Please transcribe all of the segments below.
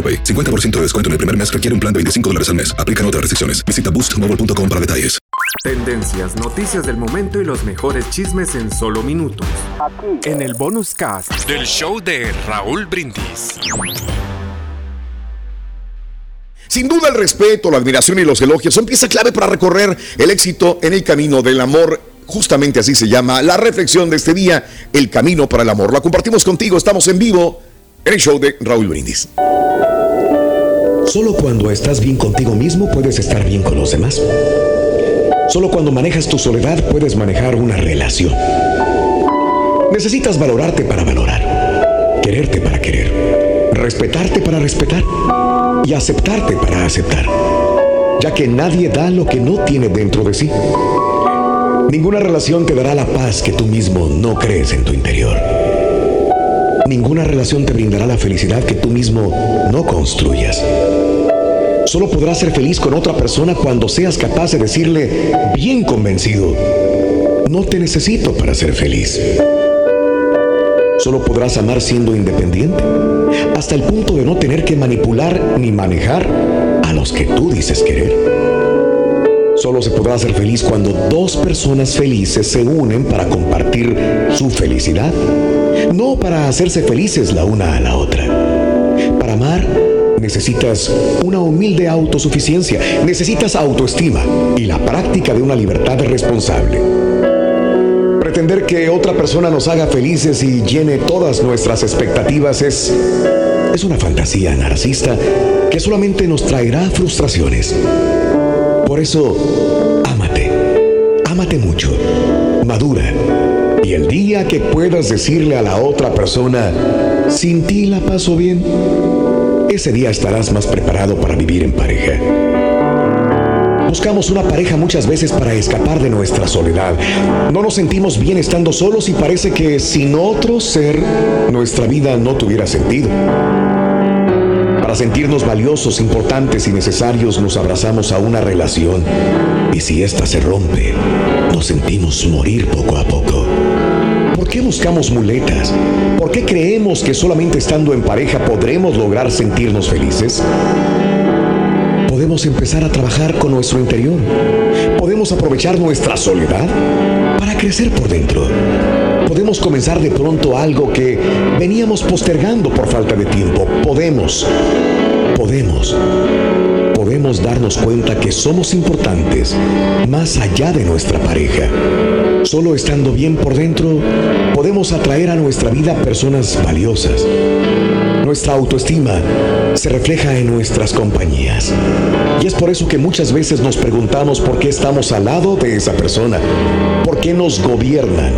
AroPay. 50% de descuento en el primer mes requiere un plan de 25 dólares al mes. Aplican otras restricciones. Visita boostmobile.com para detalles. Tendencias, noticias del momento y los mejores chismes en solo minutos. En el bonus cast del show de Raúl Brindis. Sin duda el respeto, la admiración y los elogios son pieza clave para recorrer el éxito en el camino del amor. Justamente así se llama la reflexión de este día, el camino para el amor. La compartimos contigo, estamos en vivo el show de Raúl Brindis. Solo cuando estás bien contigo mismo puedes estar bien con los demás. Solo cuando manejas tu soledad puedes manejar una relación. Necesitas valorarte para valorar, quererte para querer, respetarte para respetar y aceptarte para aceptar, ya que nadie da lo que no tiene dentro de sí. Ninguna relación te dará la paz que tú mismo no crees en tu interior. Ninguna relación te brindará la felicidad que tú mismo no construyas. Solo podrás ser feliz con otra persona cuando seas capaz de decirle, bien convencido, no te necesito para ser feliz. Solo podrás amar siendo independiente, hasta el punto de no tener que manipular ni manejar a los que tú dices querer. Solo se podrá ser feliz cuando dos personas felices se unen para compartir su felicidad, no para hacerse felices la una a la otra. Para amar, necesitas una humilde autosuficiencia, necesitas autoestima y la práctica de una libertad responsable. Pretender que otra persona nos haga felices y llene todas nuestras expectativas es, es una fantasía narcisista que solamente nos traerá frustraciones. Por eso, ámate, ámate mucho, madura. Y el día que puedas decirle a la otra persona, sin ti la paso bien, ese día estarás más preparado para vivir en pareja. Buscamos una pareja muchas veces para escapar de nuestra soledad. No nos sentimos bien estando solos y parece que sin otro ser nuestra vida no tuviera sentido. Para sentirnos valiosos, importantes y necesarios nos abrazamos a una relación y si ésta se rompe, nos sentimos morir poco a poco. ¿Por qué buscamos muletas? ¿Por qué creemos que solamente estando en pareja podremos lograr sentirnos felices? Podemos empezar a trabajar con nuestro interior. Podemos aprovechar nuestra soledad para crecer por dentro. Podemos comenzar de pronto algo que veníamos postergando por falta de tiempo. Podemos. Podemos podemos darnos cuenta que somos importantes más allá de nuestra pareja. Solo estando bien por dentro, podemos atraer a nuestra vida personas valiosas. Nuestra autoestima se refleja en nuestras compañías. Y es por eso que muchas veces nos preguntamos por qué estamos al lado de esa persona, por qué nos gobiernan,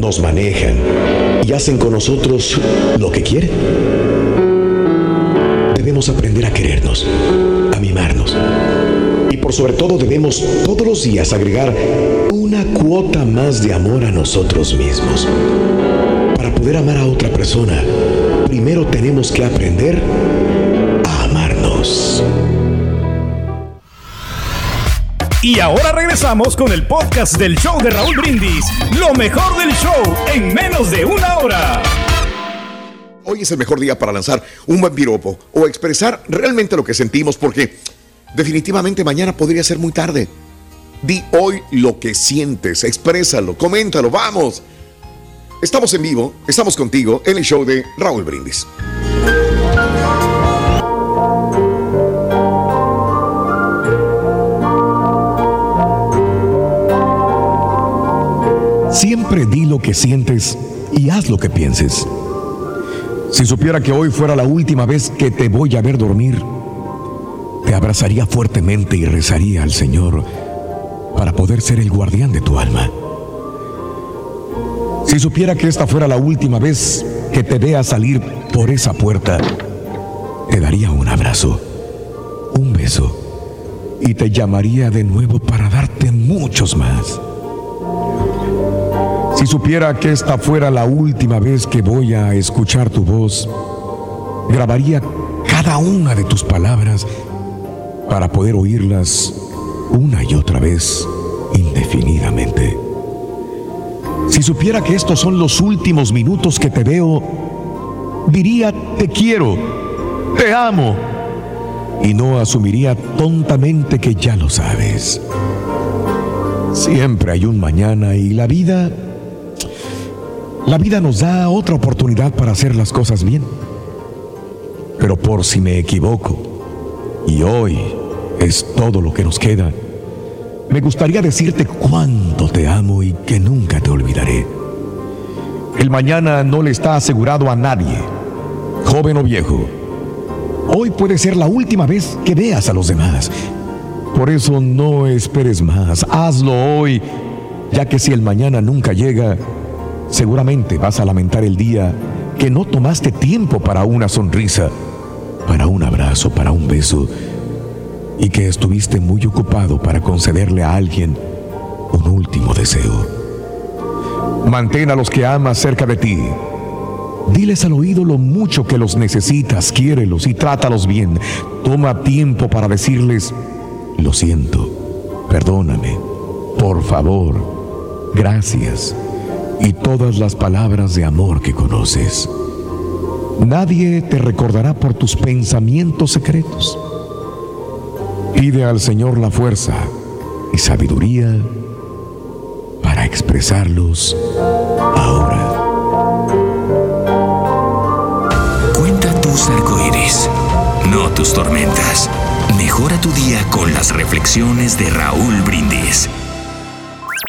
nos manejan y hacen con nosotros lo que quieren. Debemos aprender a querernos, a mimarnos. Por sobre todo debemos todos los días agregar una cuota más de amor a nosotros mismos. Para poder amar a otra persona, primero tenemos que aprender a amarnos. Y ahora regresamos con el podcast del show de Raúl Brindis. Lo mejor del show en menos de una hora. Hoy es el mejor día para lanzar un buen piropo o expresar realmente lo que sentimos porque definitivamente mañana podría ser muy tarde. Di hoy lo que sientes, exprésalo, coméntalo, vamos. Estamos en vivo, estamos contigo en el show de Raúl Brindis. Siempre di lo que sientes y haz lo que pienses. Si supiera que hoy fuera la última vez que te voy a ver dormir, te abrazaría fuertemente y rezaría al Señor para poder ser el guardián de tu alma. Si supiera que esta fuera la última vez que te vea salir por esa puerta, te daría un abrazo, un beso y te llamaría de nuevo para darte muchos más. Si supiera que esta fuera la última vez que voy a escuchar tu voz, grabaría cada una de tus palabras para poder oírlas una y otra vez indefinidamente. Si supiera que estos son los últimos minutos que te veo, diría te quiero, te amo, y no asumiría tontamente que ya lo sabes. Siempre hay un mañana y la vida la vida nos da otra oportunidad para hacer las cosas bien. Pero por si me equivoco, y hoy es todo lo que nos queda, me gustaría decirte cuánto te amo y que nunca te olvidaré. El mañana no le está asegurado a nadie, joven o viejo. Hoy puede ser la última vez que veas a los demás. Por eso no esperes más, hazlo hoy, ya que si el mañana nunca llega, Seguramente vas a lamentar el día que no tomaste tiempo para una sonrisa, para un abrazo, para un beso, y que estuviste muy ocupado para concederle a alguien un último deseo. Mantén a los que amas cerca de ti. Diles al oído lo mucho que los necesitas, quiérelos y trátalos bien. Toma tiempo para decirles, lo siento, perdóname, por favor, gracias y todas las palabras de amor que conoces. Nadie te recordará por tus pensamientos secretos. Pide al Señor la fuerza y sabiduría para expresarlos ahora. Cuenta tus arcoíris, no tus tormentas. Mejora tu día con las reflexiones de Raúl Brindis.